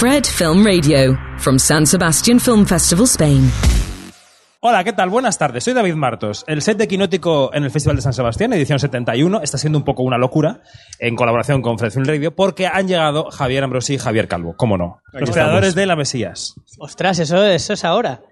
Fred Film Radio, from San Sebastian Film Festival, Spain. Hola, ¿qué tal? Buenas tardes. Soy David Martos. El set de Quinótico en el Festival de San Sebastián, edición 71, está siendo un poco una locura en colaboración con Fred Film Radio porque han llegado Javier Ambrosi y Javier Calvo. ¿Cómo no? Los creadores de La Mesías. Ostras, eso, eso es ahora.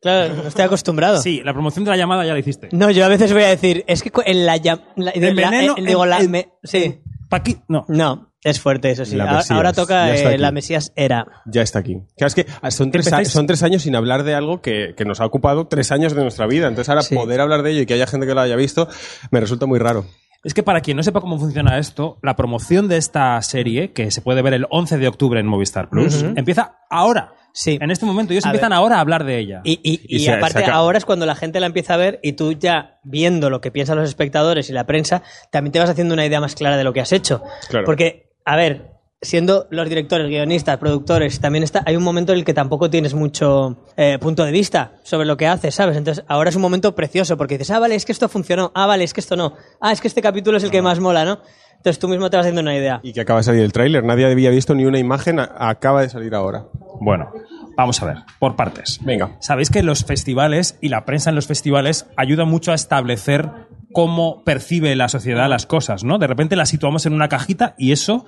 Claro, no estoy acostumbrado. Sí, la promoción de la llamada ya la hiciste. No, yo a veces voy a decir, es que en la llam- la- El la- veneno, eh, digo, el- la- el- me- sí. Paqui, no. No, es fuerte eso sí. La A- Mesías, Ahora toca eh, la Mesías era. Ya está aquí. Claro, es que son tres, Empezáis- a- son tres años sin hablar de algo que, que nos ha ocupado tres años de nuestra vida. Entonces ahora Sí. poder hablar de ello y que haya gente que lo haya visto me resulta muy raro. Es que para quien no sepa cómo funciona esto, la promoción de esta serie, que se puede ver el 11 de octubre en Movistar Plus, empieza ahora. Sí. En este momento. Ellos A empiezan ver. ahora a hablar de ella. Y, y- Y y aparte, ahora es cuando la gente la empieza a ver y tú ya viendo lo que piensan los espectadores y la prensa, también te vas haciendo una idea más clara de lo que has hecho. Claro. Porque, a ver, siendo los directores, guionistas, productores, también está, hay un momento en el que tampoco tienes mucho eh, punto de vista sobre lo que haces, ¿sabes? Entonces, ahora es un momento precioso porque dices, ah, vale, es que esto funcionó, ah, vale, es que esto no, ah, es que este capítulo es el que más mola, ¿no? Entonces tú mismo te vas haciendo una idea. Y que acaba de salir el tráiler. Nadie había visto ni una imagen. acaba de salir ahora. Bueno, vamos a ver, por partes. Venga. Sabéis que los festivales y la prensa en los festivales ayuda mucho a establecer cómo percibe la sociedad las cosas, ¿no? De repente las situamos en una cajita y eso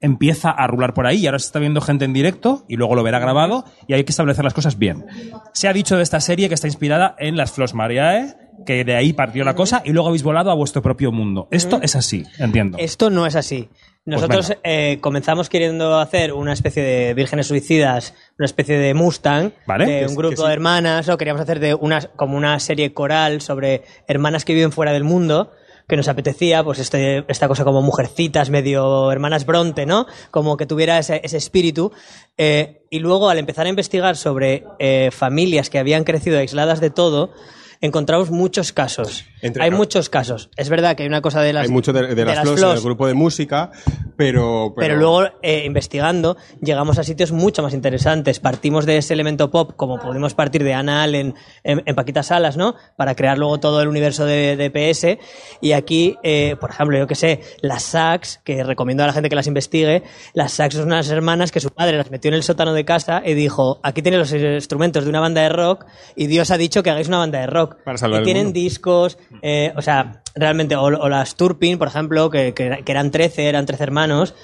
empieza a rular por ahí y ahora se está viendo gente en directo y luego lo verá grabado y hay que establecer las cosas bien. Se ha dicho de esta serie que está inspirada en las Flos Mariae, que de ahí partió la cosa y luego habéis volado a vuestro propio mundo. Esto es así, entiendo. Esto no es así. Nosotros venga. eh, comenzamos queriendo hacer una especie de vírgenes suicidas, una especie de Mustang, Vale. de un grupo sí. de hermanas, o queríamos hacer de una, como una serie coral sobre hermanas que viven fuera del mundo, que nos apetecía, pues este, esta cosa como mujercitas, medio hermanas Bronte, ¿no? Como que tuviera ese, ese espíritu. Eh, y luego, al empezar a investigar sobre eh, familias que habían crecido aisladas de todo, encontramos muchos casos. Entre- hay muchos casos. Es verdad que hay una cosa de las Hay mucho de, de las, las Flos en flos, el grupo de música, pero... pero luego, eh, investigando, llegamos a sitios mucho más interesantes. Partimos de ese elemento pop, como pudimos partir de Ana Allen en, en Paquita Salas, ¿no? Para crear luego todo el universo de, de PS. Y aquí, eh, por ejemplo, yo que sé, las sax, que recomiendo a la gente que las investigue, las sax son unas hermanas que su padre las metió en el sótano de casa y dijo, aquí tienes los instrumentos de una banda de rock y Dios ha dicho que hagáis una banda de rock. Para salvar y tienen discos, eh, o sea, realmente, o, o las Turpin, por ejemplo, que, que- que eran 13, eran 13 hermanos.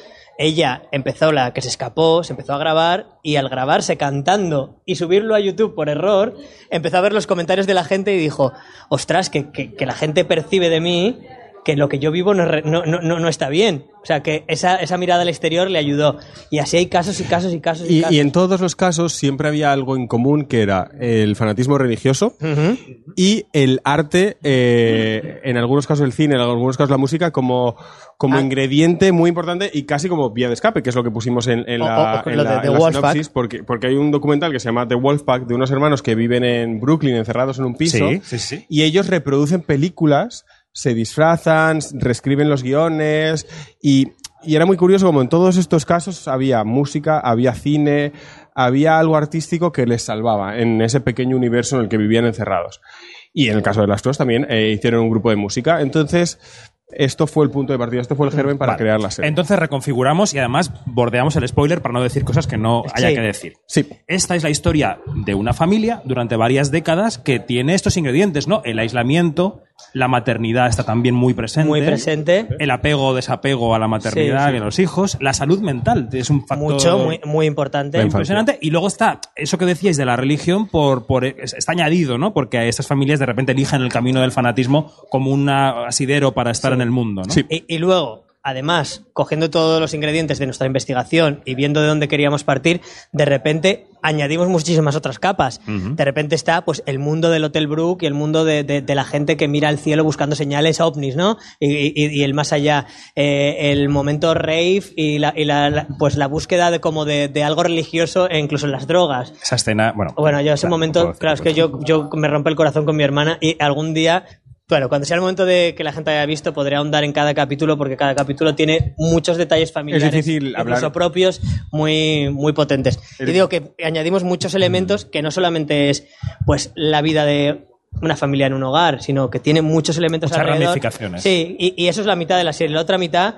Ella empezó la que se escapó, se empezó a grabar y al grabarse cantando y subirlo a YouTube por error, empezó a ver los comentarios de la gente y dijo, ostras, que, que- que la gente percibe de mí que lo que yo vivo no, no, no, no- no está bien. O sea, que esa, esa mirada al exterior le ayudó. Y así hay casos y casos y casos y, Y, casos. y en todos los casos siempre había algo en común que era el fanatismo religioso y el arte, eh, en algunos casos el cine, en algunos casos la música, como, como Ah. ingrediente muy importante y casi como vía de escape, que es lo que pusimos en, en la, en la- de en la Wolfpack. sinopsis, porque, porque hay un documental que se llama The Wolfpack de unos hermanos que viven en Brooklyn encerrados en un piso Sí, sí, sí. y ellos reproducen películas, se disfrazan, reescriben los guiones y, y era muy curioso como en todos estos casos había música, había cine, había algo artístico que les salvaba en ese pequeño universo en el que vivían encerrados. Y en el caso de las Flos también eh, hicieron un grupo de música. Entonces, esto fue el punto de partida, esto fue el germen para Vale. crear la serie. Entonces reconfiguramos y además bordeamos el spoiler para no decir cosas que no haya Sí. que decir. Sí. Esta es la historia de una familia durante varias décadas que tiene estos ingredientes, ¿no? El aislamiento, la maternidad está también muy presente. Muy presente. El apego o desapego a la maternidad Sí, sí. y a los hijos. La salud mental es un factor Mucho, muy, muy importante. Impresionante. Y luego está eso que decíais de la religión, por, por es- está añadido, ¿no? Porque a estas familias de repente eligen el camino del fanatismo como un asidero para estar en el mundo, ¿no? Y luego, además, cogiendo todos los ingredientes de nuestra investigación y viendo de dónde queríamos partir, de repente añadimos muchísimas otras capas. De repente está pues el mundo del Hotel Brook y el mundo de, de- de la gente que mira al cielo buscando señales ovnis, ¿no? Y, y- y el más allá, eh, el momento rave y la, y la- la- pues la búsqueda de como de, de algo religioso e incluso en las drogas. Esa escena, bueno. Bueno, yo ese claro, momento, claro, es que yo, yo me rompe el corazón con mi hermana y algún día, bueno, cuando sea el momento de que la gente haya visto, podré ahondar en cada capítulo porque cada capítulo tiene muchos detalles familiares, difícil incluso propios, muy, muy potentes. El- Y digo que añadimos muchos elementos que no solamente es, pues, la vida de una familia en un hogar, sino que tiene muchos elementos Muchas alrededor. ramificaciones. Sí, y, y eso es la mitad de la serie. La otra mitad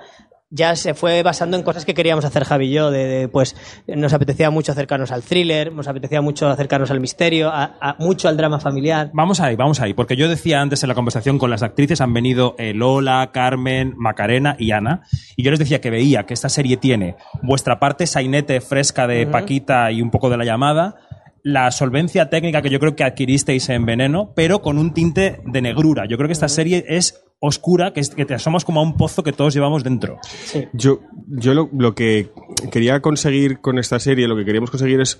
ya se fue basando en cosas que queríamos hacer Javi y yo, de, de, pues nos apetecía mucho acercarnos al thriller, nos apetecía mucho acercarnos al misterio, a- a- mucho al drama familiar. Vamos ahí, vamos ahí, porque yo decía antes en la conversación con las actrices han venido eh, Lola, Carmen, Macarena y Ana, y yo les decía que veía que esta serie tiene vuestra parte sainete fresca de Paquita y un poco de la llamada, la solvencia técnica que yo creo que adquiristeis en Veneno, pero con un tinte de negrura. Yo creo que esta serie es oscura, que, es- que te asomas como a un pozo que todos llevamos dentro. Yo, yo lo, lo que quería conseguir con esta serie, lo que queríamos conseguir es,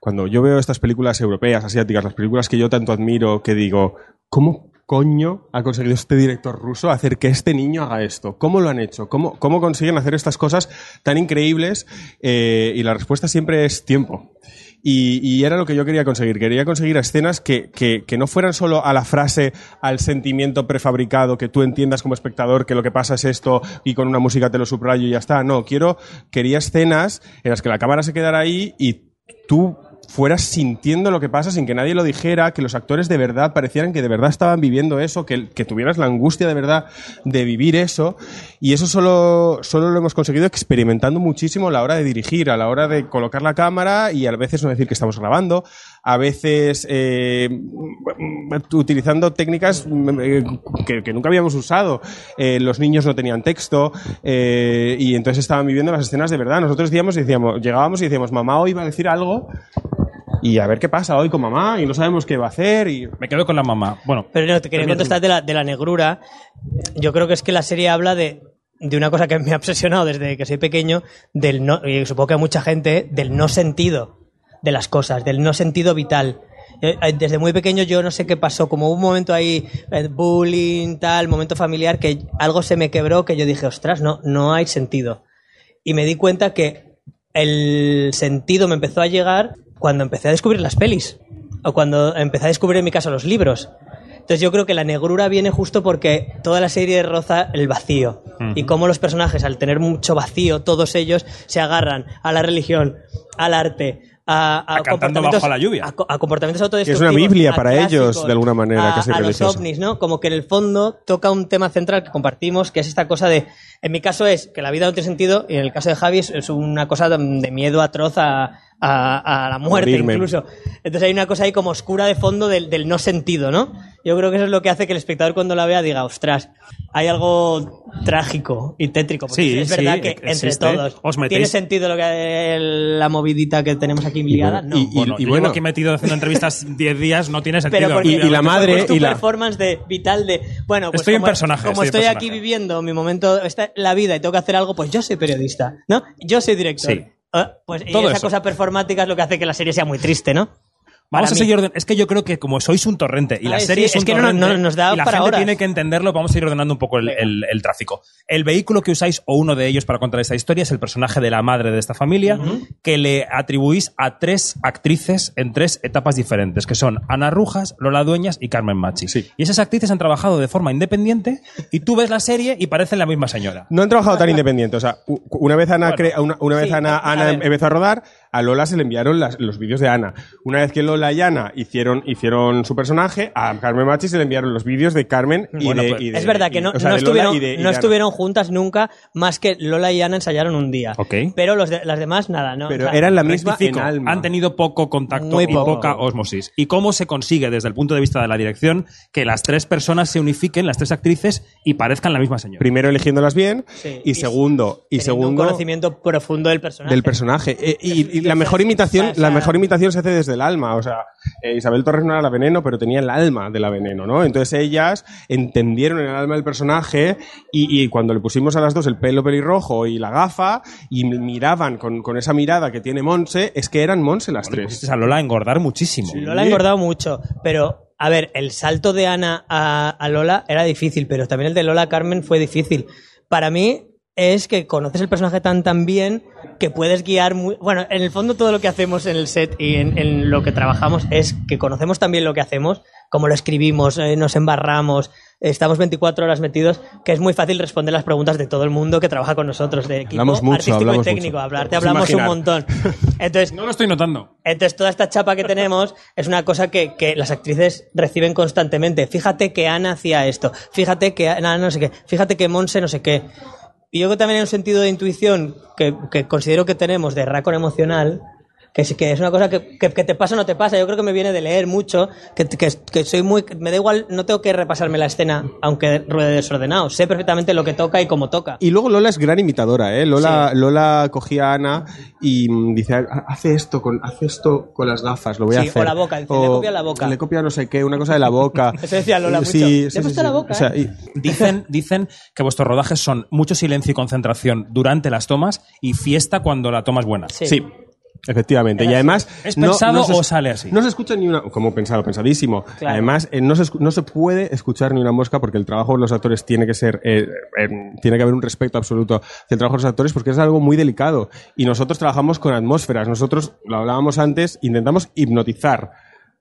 cuando yo veo estas películas europeas, asiáticas, las películas que yo tanto admiro, que digo, ¿cómo coño ha conseguido este director ruso hacer que este niño haga esto? ¿Cómo lo han hecho? ¿Cómo, cómo consiguen hacer estas cosas tan increíbles? Eh, y la respuesta siempre es tiempo. Y, y era lo que yo quería conseguir. Quería conseguir escenas que, que, que no fueran solo a la frase, al sentimiento prefabricado, que tú entiendas como espectador que lo que pasa es esto y con una música te lo subrayo y ya está. No, quiero, quería escenas en las que la cámara se quedara ahí y tú fueras sintiendo lo que pasa sin que nadie lo dijera, que los actores de verdad parecieran que de verdad estaban viviendo eso, que, tuvieras la angustia de verdad de vivir eso. Y eso solo, solo lo hemos conseguido experimentando muchísimo a la hora de dirigir, a la hora de colocar la cámara y a veces no decir que estamos grabando, a veces eh, utilizando técnicas eh, que, que nunca habíamos usado. Eh, los niños no tenían texto eh, y entonces estaban viviendo las escenas de verdad. Nosotros decíamos, y decíamos, llegábamos y decíamos, mamá hoy va a decir algo y a ver qué pasa hoy con mamá y no sabemos qué va a hacer y Me quedo con la mamá. Bueno, Pero no, te quería contestar de la, de la negrura. Yo creo que es que la serie habla de, de una cosa que me ha obsesionado desde que soy pequeño, del no, y supongo que a mucha gente, del no sentido de las cosas, del no sentido vital. Eh, eh, Desde muy pequeño yo no sé qué pasó, como hubo un momento ahí, eh, bullying, tal, momento familiar, que algo se me quebró que yo dije, ostras, no, no hay sentido. Y me di cuenta que el sentido me empezó a llegar cuando empecé a descubrir las pelis. O cuando empecé a descubrir en mi caso los libros. Entonces yo creo que la negrura viene justo porque toda la serie roza el vacío. Y cómo los personajes, al tener mucho vacío, todos ellos se agarran a la religión, al arte, a, a A comportamientos- bajo la lluvia. a a comportamientos Que autodestructivos. es una Biblia para ellos, de alguna manera, a, casi a los ovnis, ¿no? Como que en el fondo toca un tema central que compartimos, que es esta cosa de, en mi caso es que la vida no tiene sentido, y en el caso de Javi es, es una cosa de miedo atroz a, a- a la muerte morirme. incluso. Entonces hay una cosa ahí como oscura de fondo del, del no sentido, ¿no? Yo creo que eso es lo que hace que el espectador cuando la vea diga, ostras, hay algo trágico y tétrico. Porque Sí, es sí, verdad que entre existe. todos. Os metéis- ¿Tiene sentido lo que la movidita que tenemos aquí liada? No. y- bueno, y yo bueno. llevo aquí metido haciendo entrevistas 10 días, no tiene sentido. Pero porque, Y- y la madre- porque es tu y la- performance de vital de bueno pues Estoy en como, personaje, como estoy en estoy aquí personaje. viviendo mi momento esta, la vida y tengo que hacer algo pues yo soy periodista no yo soy director Sí. Ah, pues y Todo esa eso. cosa performática es lo que hace que la serie sea muy triste no Vamos a seguir orden. Es que yo creo que como sois un torrente y la Ay, serie sí, es, es un que no- torrente no nos da y la para gente horas. tiene que entenderlo, vamos a ir ordenando un poco el, el- el tráfico. El vehículo que usáis o uno de ellos para contar esta historia es el personaje de la madre de esta familia que le atribuís a tres actrices en tres etapas diferentes, que son Ana Rujas, Lola Dueñas y Carmen Machi. Sí. Y esas actrices han trabajado de forma independiente y tú ves la serie y parecen la misma señora. No han trabajado tan independiente. O sea, una vez Ana, Bueno, una, una vez sí, Ana, Ana empezó a rodar, a Lola se le enviaron las- los vídeos de Ana. Una vez que Lola y Ana hicieron, hicieron su personaje, a Carmen Machi se le enviaron los vídeos de Carmen y, Bueno, de, pues, y de- es verdad que y- no, o sea, no de Lola estuvieron, de- no juntas nunca más que Lola y Ana ensayaron un día Ok. pero los de- las demás nada no Pero O sea, eran la misma en alma. han tenido poco contacto Muy y poca osmosis. ¿Y cómo se consigue desde el punto de vista de la dirección que las tres personas se unifiquen, las tres actrices, y parezcan la misma señora? Primero eligiéndolas bien Sí. y Y segundo y teniendo un segundo conocimiento profundo del personaje del personaje Eh, y, y la mejor imitación o sea, la mejor imitación se hace desde el alma o sea eh, Isabel Torres no era la veneno pero tenía el alma de la veneno no entonces ellas entendieron el alma del personaje y, y cuando le pusimos a las dos el pelo pelirrojo y la gafa y miraban con, con esa mirada que tiene Monse es que eran Monse las tres Pusiste a Lola a engordar muchísimo. Lola ha engordado mucho, pero a ver, el salto de Ana a, a Lola era difícil, pero también el de Lola a Carmen fue difícil. Para mí es que conoces el personaje tan tan bien que puedes guiar muy... Bueno, en el fondo todo lo que hacemos en el set y en, en lo que trabajamos es que conocemos también lo que hacemos, cómo lo escribimos, eh, nos embarramos, estamos 24 horas metidos, que es muy fácil responder las preguntas de todo el mundo que trabaja con nosotros, de equipo Hablamos mucho, artístico hablamos y técnico. mucho. Hablarte hablamos un montón. Entonces, No lo estoy notando. entonces, toda esta chapa que tenemos es una cosa que, que las actrices reciben constantemente. Fíjate que Ana hacía esto, fíjate que Ana no sé qué, fíjate que Monse no sé qué. Y yo que también hay un sentido de intuición que, que considero que tenemos de racon emocional, que es, que es una cosa que, que- que te pasa o no te pasa. Yo creo que me viene de leer mucho, que, que, que soy muy. Me da igual, no tengo que repasarme la escena, aunque ruede desordenado. Sé perfectamente lo que toca y cómo toca. Y luego Lola es gran imitadora, ¿eh? Lola, Lola cogía a Ana y mm, dice, "Ha- hace esto con, hace esto con las gafas, lo voy a Sí, hacer. o la boca, dice, le copia la boca. Le copia no sé qué, una cosa de la boca. Eso decía Lola mucho. Sí, Le he sí, puesto sí. la boca, O sea, ¿eh? y- Dicen, dicen que vuestros rodajes son mucho silencio y concentración durante las tomas y fiesta cuando la toma es buena. Sí. Efectivamente. Era Y además. ¿Es pensado se o sale así? No se escucha ni una. Como pensado, pensadísimo. Claro. Además, eh, no, se, no se puede escuchar ni una mosca porque el trabajo de los actores tiene que ser. eh, eh, tiene que haber un respeto absoluto del trabajo de los actores porque es algo muy delicado. Y nosotros trabajamos con atmósferas. Nosotros, lo hablábamos antes, intentamos hipnotizar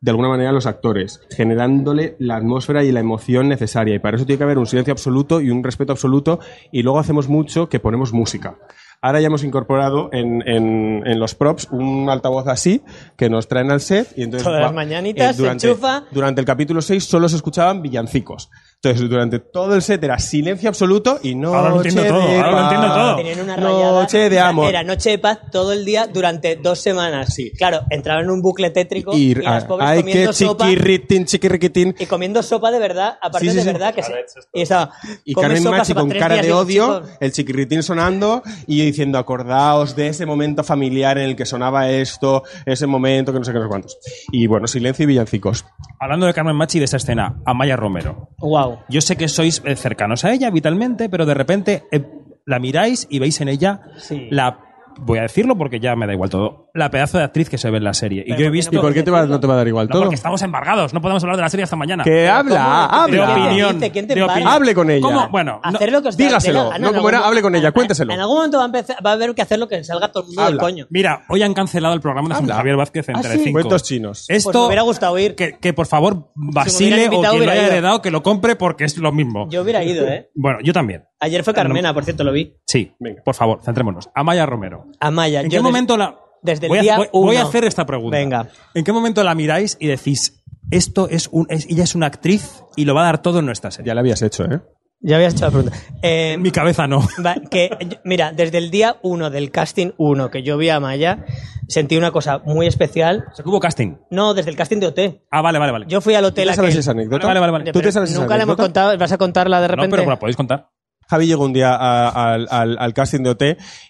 de alguna manera a los actores, generándole la atmósfera y la emoción necesaria. Y para eso tiene que haber un silencio absoluto y un respeto absoluto. Y luego hacemos mucho que ponemos música. Ahora ya hemos incorporado en, en- en los props un altavoz así que nos traen al set y entonces Todas las mañanitas, se durante, enchufa. durante el capítulo 6 solo se escuchaban villancicos. Entonces durante todo el set era silencio absoluto y no Ahora lo entiendo todo, ahora lo entiendo todo. Tenían una rayada. Noche de amor. Era noche de paz todo el día durante dos semanas. Sí. Claro, entraban en un bucle tétrico Y, y, las pobres ay, comiendo sopa. chiquirritín, chiquirriquitín. Y comiendo sopa de verdad, aparte Sí, sí, de verdad que sí. Y, estaba, Y come Carmen sopa, Machi con cara de odio, el chiquirritín sonando y diciendo, acordaos de ese momento familiar en el que sonaba esto, ese momento que no sé qué, no sé cuántos. Y bueno, silencio y villancicos. Hablando de Carmen Machi y de esa escena, Amaya Romero. Wow. Yo sé que sois eh, cercanos a ella vitalmente, pero de repente eh, la miráis y veis en ella Sí. la. Voy a decirlo porque ya me da igual todo. La pedazo de actriz que se ve en la serie. Y yo he ¿por qué visto. ¿Y por qué te va- no te va a dar igual No, todo? porque estamos embargados. No podemos hablar de la serie hasta mañana. Que habla, ¿cómo? de ¿Quién te habla. opinión. ¿Quién te de opinión. Hable con ella. ¿Cómo? Bueno, no- Hacer lo que os dé dígaselo, no como era, hable con ella, cuénteselo. En algún momento va a, empezar- va a haber que hacer lo que salga todo el mundo del Habla. coño. Mira, hoy han cancelado el programa de Habla. Javier Vázquez en Ah, Telecinco. sí. Cuentos chinos. Esto, Pues me hubiera gustado ir. Que, que, por favor Basile o invitado, quien lo haya heredado que lo compre porque es lo mismo. Yo hubiera ido, ¿eh? Bueno, yo también. Ayer fue Carmena, por cierto, lo vi. Sí, Venga. por favor, centrémonos. Amaya Romero. Amaya. ¿En yo qué des- momento la.? desde el voy, a, día voy- voy a uno. hacer esta pregunta. Venga. ¿En qué momento la miráis y decís, esto es un. es- ella es una actriz y lo va a dar todo en nuestra serie? Ya la habías hecho, ¿eh? Ya habías hecho la pregunta. Eh, En mi cabeza no. Va, que, mira, desde el día 1 del casting 1 que yo vi a Maya, sentí una cosa muy especial. O sea, que hubo casting. No, desde el casting de OT. Ah, vale, vale, vale. Yo fui al ¿Tú hotel te sabes aquel- esa anécdota? Vale, vale, vale. ¿Tú te Pero sabes esa Nunca la hemos anécdota? contado, ¿vas a contarla de no, repente? pero me la podéis contar. Javi llegó un día a- al, al- al casting de OT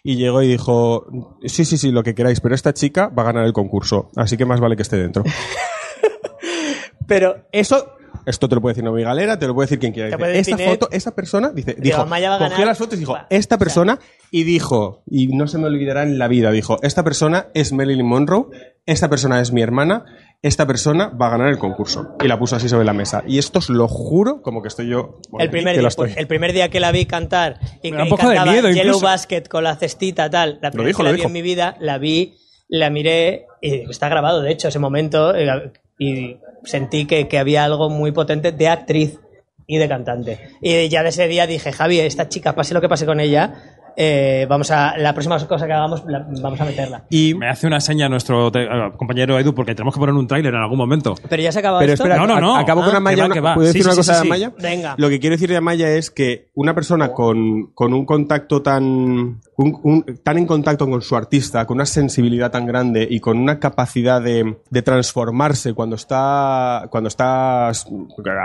y llegó y dijo, sí, sí, sí, lo que queráis, pero esta chica va a ganar el concurso, así que más vale que esté dentro. Pero Eso, esto te lo puede decir Nomi Galera, te lo puede decir quien quiera. Dice, esta foto, esta persona, dice, Digo, dijo, cogió ganar. las fotos y dijo, Va, esta o sea- persona, y dijo, y no se me olvidará en la vida, dijo, esta persona es Marilyn Monroe, esta persona es mi hermana, esta persona va a ganar el concurso. Y la puso así sobre la mesa. Y esto os lo juro, como que estoy yo. bueno, el primer, que lo día, estoy. pues, el primer día que la vi cantar y que cantaba miedo, Yellow incluso. Basket con la cestita tal, la primera dijo, que la vi dijo. en mi vida, la vi, la miré y está grabado, de hecho, ese momento eh, y sentí que, que había algo muy potente de actriz y de cantante. Y ya de ese día dije, Javi, esta chica, pase lo que pase con ella, eh, vamos a la próxima cosa que hagamos, la- vamos a meterla. Y, Me hace una seña nuestro te- eh, compañero Edu porque tenemos que poner un tráiler en algún momento. Pero ya se acaba pero esto. espera, No, no, no. acabo con Ah, Amaya. que va, una- que va. ¿Puedo decir Sí, una sí, cosa sí, de sí. Amaya? Venga. Lo que quiero decir de Amaya es que una persona con, con un contacto tan, un- un- tan en contacto con su artista, con una sensibilidad tan grande y con una capacidad de, de transformarse cuando está, cuando está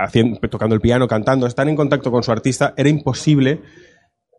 haciendo, tocando el piano, cantando, estar en contacto con su artista, era imposible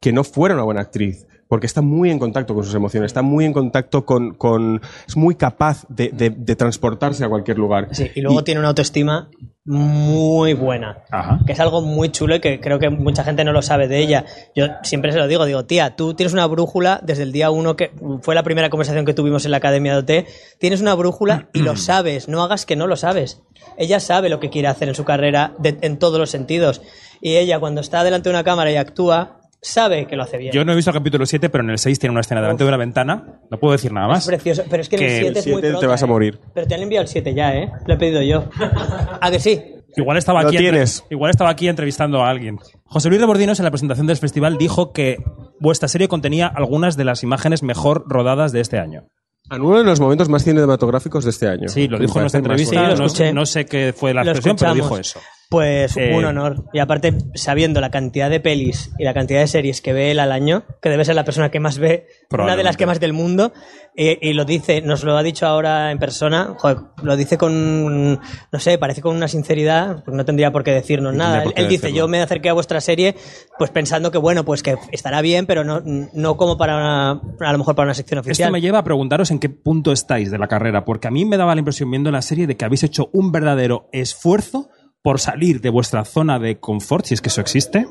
que no fuera una buena actriz. Porque está muy en contacto con sus emociones, está muy en contacto con. con es muy capaz de, de- de transportarse a cualquier lugar. Sí, y luego tiene una autoestima muy buena. Ajá. Que es algo muy chulo y que creo que mucha gente no lo sabe de ella. Yo siempre se lo digo, digo, tía, tú tienes una brújula desde el día uno, que fue la primera conversación que tuvimos en la Academia de OT. Tienes una brújula y lo sabes, no hagas que no lo sabes. Ella sabe lo que quiere hacer en su carrera de- en todos los sentidos. Y ella, cuando está delante de una cámara y actúa, sabe que lo hace bien. Yo no he visto el capítulo 7, pero en el 6 tiene una escena delante de una ventana. No puedo decir nada es más. precioso, pero es que, en Que el 7 el es muy siete te prota, vas a ¿eh? morir. Pero te han enviado el 7 ya, ¿eh? Lo he pedido yo. ¿A que sí? Igual estaba, aquí entre- tienes. igual estaba aquí entrevistando a alguien. José Luis Rebordinos en la presentación del festival dijo que vuestra serie contenía algunas de las imágenes mejor rodadas de este año. En uno de los momentos más cinematográficos de este año. Sí, lo dijo en nuestra entrevista. Sí, no, no sé qué fue la Lo expresión, pero dijo eso. Pues Eh, un honor. Y aparte, sabiendo la cantidad de pelis y la cantidad de series que ve él al año, que debe ser la persona que más ve, una de las que más del mundo, y, y lo dice, nos lo ha dicho ahora en persona, joder, lo dice con, no sé, parece con una sinceridad, pues no tendría por qué decirnos No nada. Él, dice, yo me acerqué a vuestra serie, pues pensando que bueno, pues que estará bien, pero no, no como para una, a lo mejor para una sección oficial. Esto me lleva a preguntaros en qué punto estáis de la carrera, porque a mí me daba la impresión viendo la serie de que habéis hecho un verdadero esfuerzo por salir de vuestra zona de confort, si es que eso existe.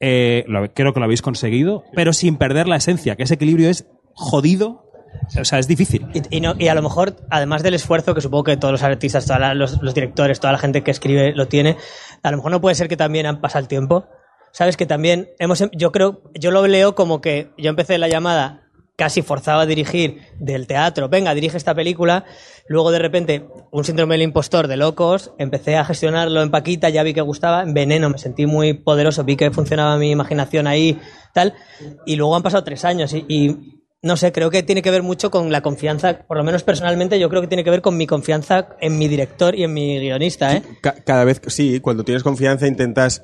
Eh, lo- creo que lo habéis conseguido, pero sin perder la esencia, que ese equilibrio es jodido, o sea, es difícil. Y, y no- y a lo mejor, además del esfuerzo que supongo que todos los artistas, todos los, los directores, toda la gente que escribe lo tiene, a lo mejor no puede ser que también han pasado el tiempo. Sabes que también hemos, em- yo creo, yo lo leo como que yo empecé la llamada casi forzado a dirigir del teatro, venga, dirige esta película, luego de repente un síndrome del impostor de locos, empecé a gestionarlo en Paquita, ya vi que gustaba, en Veneno me sentí muy poderoso, vi que funcionaba mi imaginación ahí, tal, y luego han pasado tres años y, y no sé, creo que tiene que ver mucho con la confianza, por lo menos personalmente, yo creo que tiene que ver con mi confianza en mi director y en mi guionista, ¿eh? Ca- cada vez, sí, cuando tienes confianza intentas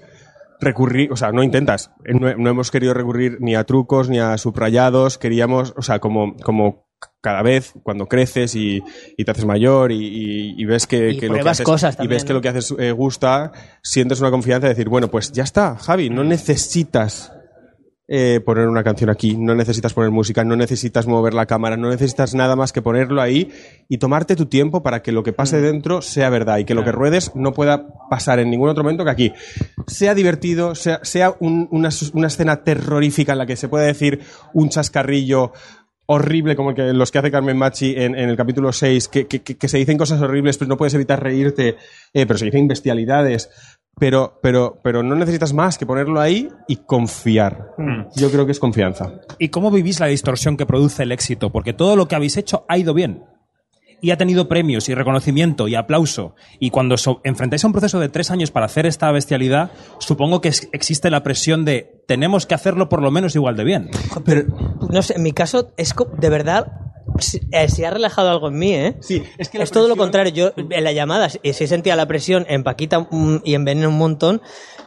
recurrir, o sea, no intentas, no, no hemos querido recurrir ni a trucos ni a subrayados, queríamos, o sea, como, como cada vez cuando creces y, y te haces mayor y, y- y ves que, que lo que haces, cosas y ves que ¿no? lo que haces eh, gusta, sientes una confianza de decir, bueno, pues ya está, Javi, no necesitas eh, poner una canción aquí, no necesitas poner música, no necesitas mover la cámara, no necesitas nada más que ponerlo ahí y tomarte tu tiempo para que lo que Mm. pase dentro sea verdad y que lo que ruedes no pueda pasar en ningún otro momento que aquí. Sea divertido, sea, sea un- una, una escena terrorífica en la que se puede decir un chascarrillo horrible como el que, los que hace Carmen Machi en, en el capítulo 6, que, que- que- que se dicen cosas horribles, pero no puedes evitar reírte, eh, pero se dicen bestialidades. Pero, pero, pero no necesitas más que ponerlo ahí y confiar. Yo creo que es confianza. ¿Y cómo vivís la distorsión que produce el éxito? Porque todo lo que habéis hecho ha ido bien. Y ha tenido premios y reconocimiento y aplauso. Y cuando so- enfrentáis a un proceso de tres años para hacer esta bestialidad, supongo que es- existe la presión de tenemos que hacerlo por lo menos igual de bien. Pero, no sé, en mi caso, es de verdad, si, eh, si ha relajado algo en mí, ¿eh? Sí, es que la todo lo presión- contrario. Yo en la llamada sí sí sentía la presión en Paquita mm, y en Veneno un montón.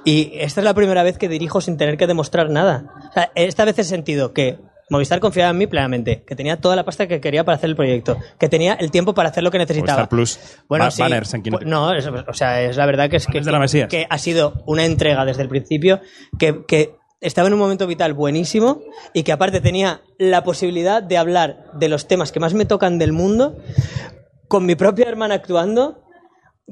Y esta es la primera vez que dirijo sin tener que demostrar nada. O sea, esta vez he sentido que Movistar confiaba en mí plenamente, que tenía toda la pasta que quería para hacer el proyecto, que tenía el tiempo para hacer lo que necesitaba. Movistar Plus. Bueno, Ba- sí. banners en. No, es- o sea, es la verdad que es que, que ha sido una entrega desde el principio que, que estaba en un momento vital buenísimo y que aparte tenía la posibilidad de hablar de los temas que más me tocan del mundo con mi propia hermana actuando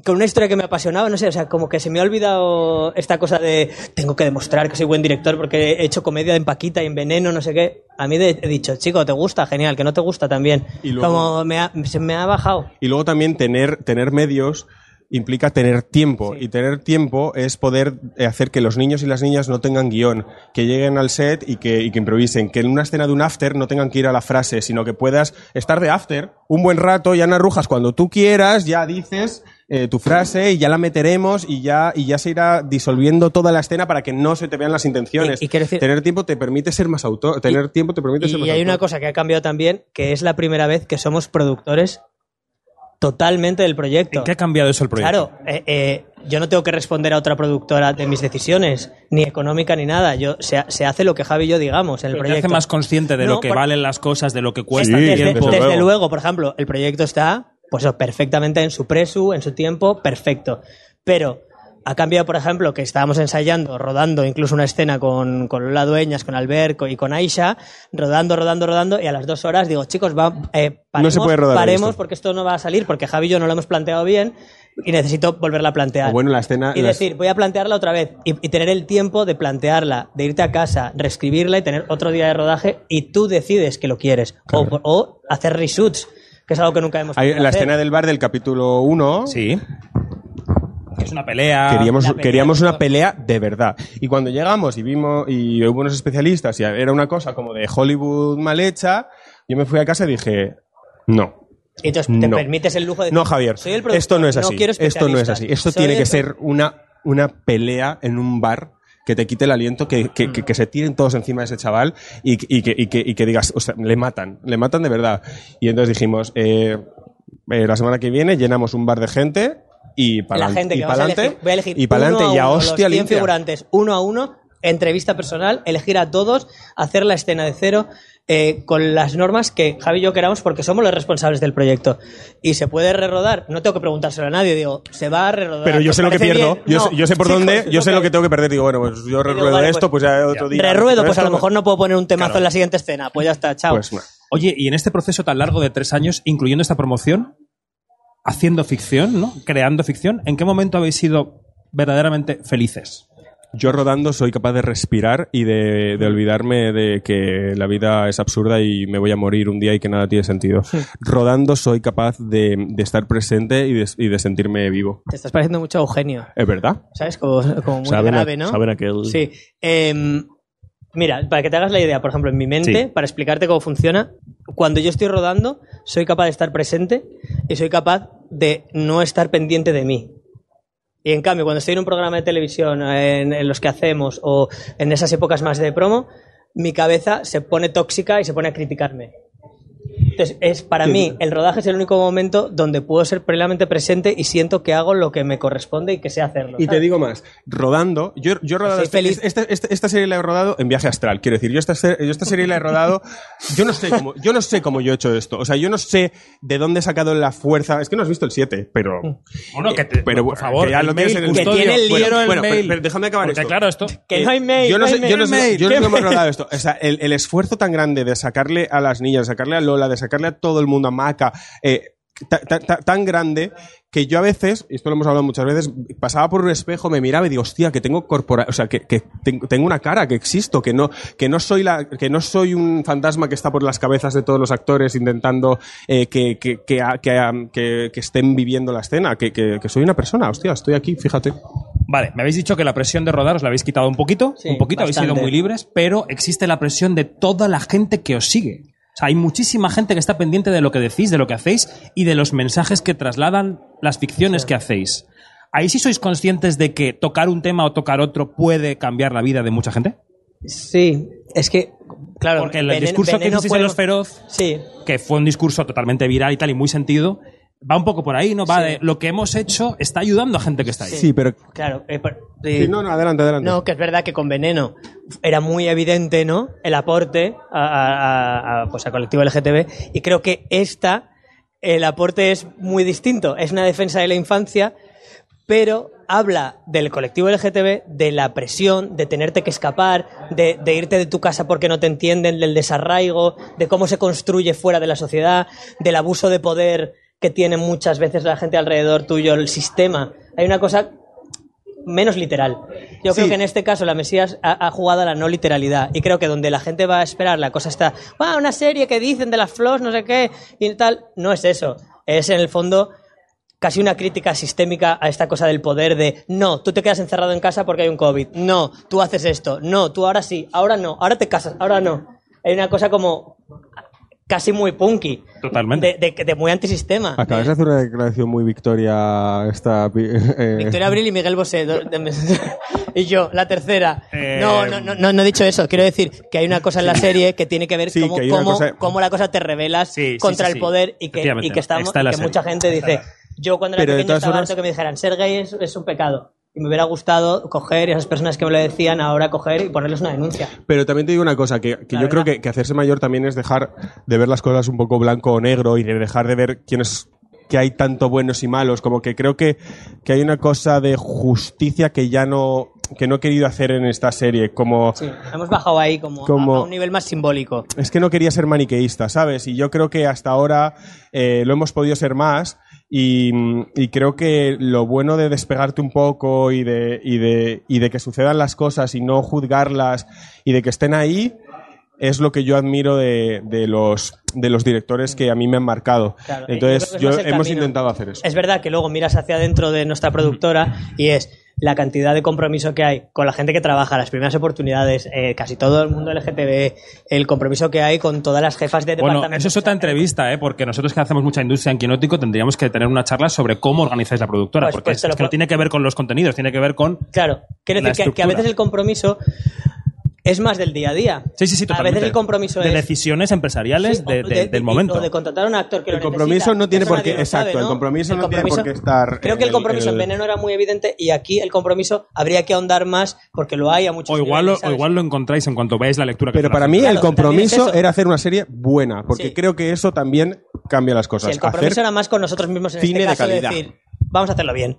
con una historia que me apasionaba, no sé, o sea, como que se me ha olvidado esta cosa de tengo que demostrar que soy buen director porque he hecho comedia en Paquita y en Veneno, no sé qué. A mí de- he dicho, chico, ¿te gusta? Genial, que no te gusta también. Y luego- Como me ha- se me ha bajado. Y luego también tener, tener medios implica tener tiempo. Y tener tiempo es poder hacer que los niños y las niñas no tengan guion, que lleguen al set y que, y que improvisen, que en una escena de un after no tengan que ir a la frase, sino que puedas estar de after un buen rato, ya narrujas cuando tú quieras, ya dices eh, tu frase y ya la meteremos y ya, y ya se irá disolviendo toda la escena para que no se te vean las intenciones. Y- y quiero decir- tener tiempo te permite ser más autor, tener tiempo te permite ser más Y hay autor. una cosa que ha cambiado también, que es la primera vez que somos productores totalmente del proyecto. ¿En qué ha cambiado eso el proyecto? Claro, eh, eh, yo no tengo que responder a otra productora de mis decisiones, ni económica ni nada. Yo se, se hace lo que Javi y yo digamos en el Pero te proyecto. hace más consciente de No, lo que por- valen las cosas, de lo que cuesta Sí, desde, tiempo. desde desde luego. luego. por ejemplo, el proyecto está pues eso, perfectamente en su presu, en su tiempo, perfecto. Pero ha cambiado, por ejemplo, que estábamos ensayando, rodando incluso una escena con, con Lola Dueñas, con Alberto y con Aisha, rodando, rodando, rodando, y a las dos horas digo, chicos, va, eh, paremos, se puede rodar paremos esto. porque esto no va a salir, porque Javi y yo no lo hemos planteado bien y necesito volverla a plantear. O bueno, la escena- y las- decir, voy a plantearla otra vez y, y tener el tiempo de plantearla, de irte a casa, reescribirla y tener otro día de rodaje y tú decides que lo quieres. O, o hacer reshoots, que es algo que nunca hemos Hay- la hacer. escena del bar del capítulo 1 Sí. Es una pelea. queríamos, pelea, queríamos una pelea de verdad. Y cuando llegamos y vimos, y hubo unos especialistas, y era una cosa como de Hollywood mal hecha, yo me fui a casa y dije, no. Y entonces te no. permites el lujo de No, Javier, soy el productor, esto no es así. quiero esto no es así. Esto soy tiene que ser una, una pelea en un bar que te quite el aliento, que, que, que- que se tiren todos encima de ese chaval y, y que, y, que, y que digas, o sea, le matan, le matan de verdad. Y entonces dijimos, eh, eh, la semana que viene llenamos un bar de gente y para la gente que y vas a pa'lante, elegir, voy a elegir y pa'lante, uno a y a uno, hostia los 100 limpia. figurantes uno a uno, entrevista personal, elegir a todos, hacer la escena de cero eh, con las normas que Javi y yo queramos porque somos los responsables del proyecto. Y se puede rerodar, no tengo que preguntárselo a nadie, digo, se va a rerodar. Pero yo ¿os sé lo que pierdo, yo, No, sé, yo sé por dónde, yo sé lo que tengo que perder. Digo, bueno, pues yo reruedo vale, esto, pues, pues, ya otro día. Reruedo, pues a lo mejor no puedo poner un temazo en la siguiente escena. Pues ya está, chao. Pues no. Oye, y en este proceso tan largo de tres años, incluyendo esta promoción, haciendo ficción, ¿no? Creando ficción, ¿en qué momento habéis sido verdaderamente felices? Yo rodando soy capaz de respirar y de, de olvidarme de que la vida es absurda y me voy a morir un día y que nada tiene sentido. Rodando soy capaz de, de estar presente y de, y de sentirme vivo. Te estás pareciendo mucho a Eugenio. ¿Es verdad? ¿Sabes? Como, como muy Saben a- grave, ¿no? saben aquel- Sí. Em, mira, para que te hagas la idea, por ejemplo, en mi mente, Sí. para explicarte cómo funciona, cuando yo estoy rodando, soy capaz de estar presente y soy capaz de no estar pendiente de mí. Y en cambio, cuando estoy en un programa de televisión, en, los que hacemos, o en esas épocas más de promo, mi cabeza se pone tóxica y se pone a criticarme. Entonces, es, para mí, el rodaje es el único momento donde puedo ser plenamente presente y siento que hago lo que me corresponde y que sé hacerlo. Y te digo más, rodando, yo, yo he rodado, Soy este- feliz. este- este- esta serie la he rodado en viaje astral, quiero decir, yo esta, yo esta serie la he rodado, yo no sé cómo, yo no sé cómo yo he hecho esto, o sea, yo no sé de dónde he sacado la fuerza, es que no has visto el 7, pero... Bueno, que te- pero, por favor, que ya el lo mail, en el que custodio, tiene el bueno, libro, el bueno, pero- mail. pero déjame acabar Porque esto. claro, esto... Que no hay mail. yo no sé, yo no sé, yo no sé ¿Qué cómo he rodado esto. O sea, el, el esfuerzo tan grande de sacarle a las niñas, de sacarle a Lola, de sacarle a todo el mundo, a Maca, eh, ta- ta- ta- tan grande que yo a veces, y esto lo hemos hablado muchas veces, pasaba por un espejo, me miraba y digo, hostia, que tengo corpora, o sea, que, que ten- tengo una cara, que existo, que no, que no soy la, que no soy un fantasma que está por las cabezas de todos los actores intentando eh, que, que, que, que- que- que estén viviendo la escena, que, que- que soy una persona, hostia, estoy aquí, fíjate. Vale, me habéis dicho que la presión de rodar os la habéis quitado un poquito, Sí, un poquito, habéis sido muy libres, pero existe la presión de toda la gente que os sigue. Sea, hay muchísima gente que está pendiente de lo que decís, de lo que hacéis y de los mensajes que trasladan las ficciones que hacéis. ¿Ahí sí sois conscientes de que tocar un tema o tocar otro puede cambiar la vida de mucha gente? Sí, es que, claro. Porque el Veneno- discurso que hicisteis fue- en Los Feroz, Sí, que fue un discurso totalmente viral y tal y muy sentido, va un poco por ahí, ¿no? Va Sí. de lo que hemos hecho está ayudando a gente que está ahí. Sí, pero... claro. eh, por- eh, Sí, no, no, adelante, adelante. No, que es verdad que con Veneno era muy evidente, ¿no? El aporte a, a- a- a, pues, a colectivo LGTB. Y creo que esta, el aporte es muy distinto. Es una defensa de la infancia, pero habla del colectivo LGTB, de la presión, de tenerte que escapar, de, de irte de tu casa porque no te entienden, del desarraigo, de cómo se construye fuera de la sociedad, del abuso de poder que tiene muchas veces la gente alrededor tuyo, el sistema. Hay una cosa menos literal. Yo creo que en este caso la Mesías ha, ha jugado a la no literalidad y creo que donde la gente va a esperar la cosa está, "Ah, una serie que dicen de las flores, no sé qué y tal, no es eso. Es en el fondo casi una crítica sistémica a esta cosa del poder de no, tú te quedas encerrado en casa porque hay un COVID, no, tú haces esto, no, tú ahora sí, ahora no, ahora te casas, ahora no. Hay una cosa como casi muy punky. Totalmente. De, de- de muy antisistema. Acabas de hacer una declaración muy victoria esta... eh, Victoria Abril y Miguel Bosé. do- de- y yo, la tercera. Eh, No, no, no, no, no he dicho eso. Quiero decir que hay una cosa en la serie que tiene que ver Sí, cómo, que cómo- cosa- cómo la cosa te revelas Sí, contra sí, el sí. poder y que, y que, estamos, está que mucha gente dice, yo cuando era Pero pequeño estaba harto que me dijeran, ser gay es, es un pecado. Y me hubiera gustado coger, y esas personas que me lo decían, ahora coger y ponerles una denuncia. Pero también te digo una cosa, que, que yo creo que, que hacerse mayor también es dejar de ver las cosas un poco blanco o negro y de dejar de ver quiénes que hay tanto buenos y malos, como que creo que, que hay una cosa de justicia que ya no que no he querido hacer en esta serie, como Sí, hemos bajado ahí como, a- Como- a un nivel más simbólico. es que no quería ser maniqueísta, ¿sabes? Y yo creo que hasta ahora eh, lo hemos podido ser más y, y creo que lo bueno de despegarte un poco y de, y, de, y de que sucedan las cosas y no juzgarlas y de que estén ahí es lo que yo admiro de, de los, de los directores que a mí me han marcado. Claro, Entonces, yo hemos camino. intentado hacer eso. Es verdad que luego miras hacia adentro de nuestra productora y es la cantidad de compromiso que hay con la gente que trabaja, las primeras oportunidades, eh, casi todo el mundo LGTB, el compromiso que hay con todas las jefas de Bueno, departamento. eso es otra entrevista, ¿eh? porque nosotros que hacemos mucha industria en Quinótico tendríamos que tener una charla sobre cómo organizáis la productora, Pues- porque pues es, te lo es que no tiene que ver con los contenidos, tiene que ver con... Claro, quiero decir que, que a veces el compromiso es más del día a día. Sí, sí, sí, A veces el compromiso de es... decisiones empresariales Sí, de- o de- de- del momento. O de contratar a un actor que El lo compromiso no tiene por qué- sabe, exacto, el ¿no? compromiso no tiene por qué estar Creo que el el- compromiso en en, el- Veneno era muy evidente y aquí el compromiso habría que ahondar más porque lo hay a muchos O igual, lo, niveles, o igual lo encontráis en cuanto veáis la lectura. que Pero para mí Claro, el compromiso es era hacer una serie buena, porque Sí. creo que eso también cambia las Sí, cosas. el compromiso Hacer- era más con nosotros mismos en cine este de caso de, calidad. decir, vamos a hacerlo bien.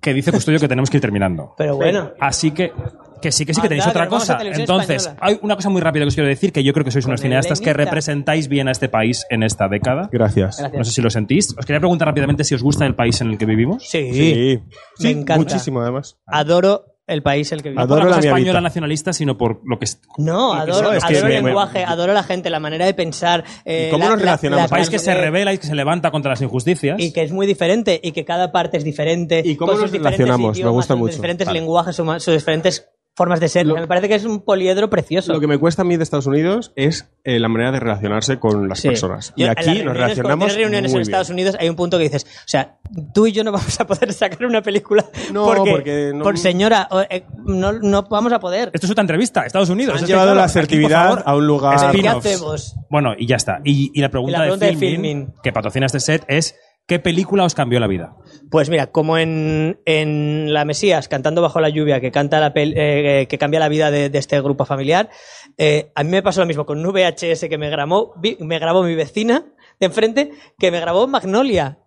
Que dice Custodio que tenemos que ir terminando. Pero bueno, Así que, que sí, que sí, que tenéis Anda, otra cosa. Entonces, española. hay una cosa muy rápida que os quiero decir, que yo creo que sois Con unos cineastas que representáis bien a este país en esta década. Gracias. Gracias. No sé si lo sentís. Os quería preguntar rápidamente si os gusta el país en el que vivimos. sí, Sí, sí, Me encanta. muchísimo además. adoro el país en el que vivo. No por Adoro la cosa la española nacionalista, sino por lo que es. No, lo que adoro, es que adoro me- el me- lenguaje, adoro la gente, la manera de pensar. eh, ¿Y cómo la- nos la- relacionamos? la- Un país que se revela y que se levanta contra las injusticias. y que es muy diferente y que cada parte es diferente. ¿Y cómo con nos sus diferentes relacionamos? Me idiomas, gusta sus mucho. diferentes Vale. lenguajes, sus diferentes formas de ser. Lo- me parece que es un poliedro precioso. Lo que me cuesta a mí de Estados Unidos es eh, la manera de relacionarse con las Sí. personas. Yo, y en aquí nos relacionamos tienes reuniones muy en Estados bien. Unidos hay un punto que dices, o sea, tú y yo no vamos a poder sacar una película No, porque, porque no- por señora, eh, no, no vamos a poder. Esto es otra entrevista, Estados Unidos. Han Es que, llevado la aquí, asertividad favor, a un lugar- ¿Qué hacemos? Bueno, y ya está. Y, y la pregunta, Y la pregunta de, de filming, Filmin. que patrocina este set es ¿qué película os cambió la vida? Pues mira, como en, en La Mesías, cantando bajo la lluvia, que canta la pel- eh, que cambia la vida de, este grupo familiar, eh, a mí me pasó lo mismo con un VHS que me grabó, me grabó mi vecina de enfrente, que me grabó Magnolia.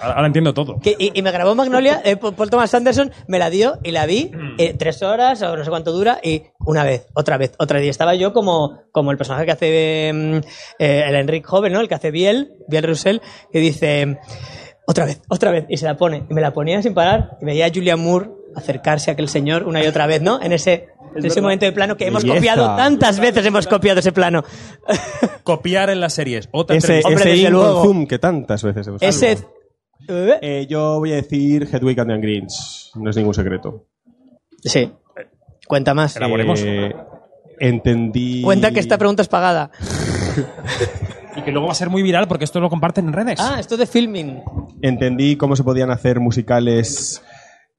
Ahora ahora entiendo todo. Que- y, y me grabó Magnolia, eh, Paul Thomas Anderson me la dio y la vi eh, tres horas o no sé cuánto dura y una vez, otra vez, otra vez. Y estaba yo como, como el personaje que hace mm, eh, el Enrique joven, ¿no? El que hace Biel, Biel Russell, que dice otra vez, otra vez, y se la pone. Y me la ponía sin parar y veía a Julian Moore acercarse a aquel señor una y otra vez, ¿no? En ese, en ese momento de plano que hemos Belleza. copiado tantas veces, hemos copiado ese plano. Copiar en las series. Otra Ese, entrevista. Hombre, ese desde luego. zoom que tantas veces hemos ese... hecho. ¿Eh? Eh, yo voy a decir Hedwig and the Greens. No es ningún secreto. Sí. Cuenta más. Elaboremos. Eh, entendí. Cuenta que esta pregunta es pagada. Y que luego va a ser muy viral porque esto lo comparten en redes. Ah, esto de filming. Entendí cómo se podían hacer musicales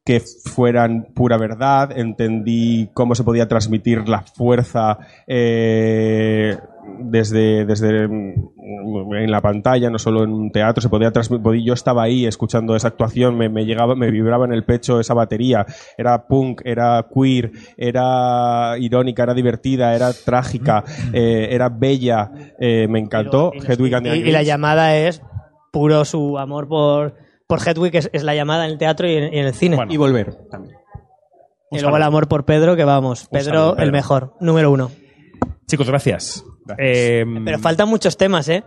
que fueran pura verdad. Entendí cómo se podía transmitir la fuerza eh, desde, desde mm, en la pantalla, no solo en un teatro. Se podía transmitir. Yo estaba ahí escuchando esa actuación, me, me llegaba, me vibraba en el pecho esa batería. Era punk, era queer, era irónica, era divertida, era trágica, eh, era bella. eh, me encantó. Y- Hedwig and the y, y la llamada es puro su amor por, por Hedwig, es, es la llamada en el teatro y en, y en el cine. Bueno. Y volver también. y luego el amor por Pedro, que vamos, Pedro, saludo, Pedro. el mejor, número uno. Chicos, gracias. Eh, Pero faltan muchos temas, ¿eh?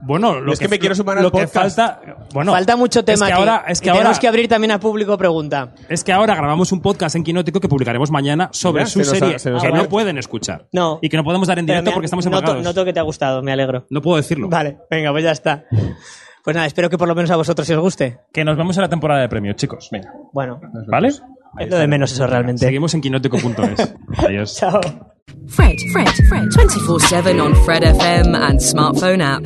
bueno, lo Es que me quiero sumar al lo que podcast. falta, bueno, Falta mucho tema Es que aquí. ahora, es que Y ahora, tenemos que abrir también a público pregunta. es que ahora grabamos un podcast en Quinótico que publicaremos mañana sobre Mira, su se serie se que no pueden escuchar No. y que no podemos dar en directo porque estamos noto, embargados. noto que te ha gustado, me alegro. No puedo decirlo. Vale, venga, pues ya está. Pues nada, espero que por lo menos a vosotros si os guste. Que nos vemos en la temporada de premios, chicos. Venga. Bueno, ¿Vale? Es lo de menos eso realmente. Seguimos en quinótico.es. Adiós. Chao. Fred, Fred, Fred, 24 7 on Fred FM and smartphone app.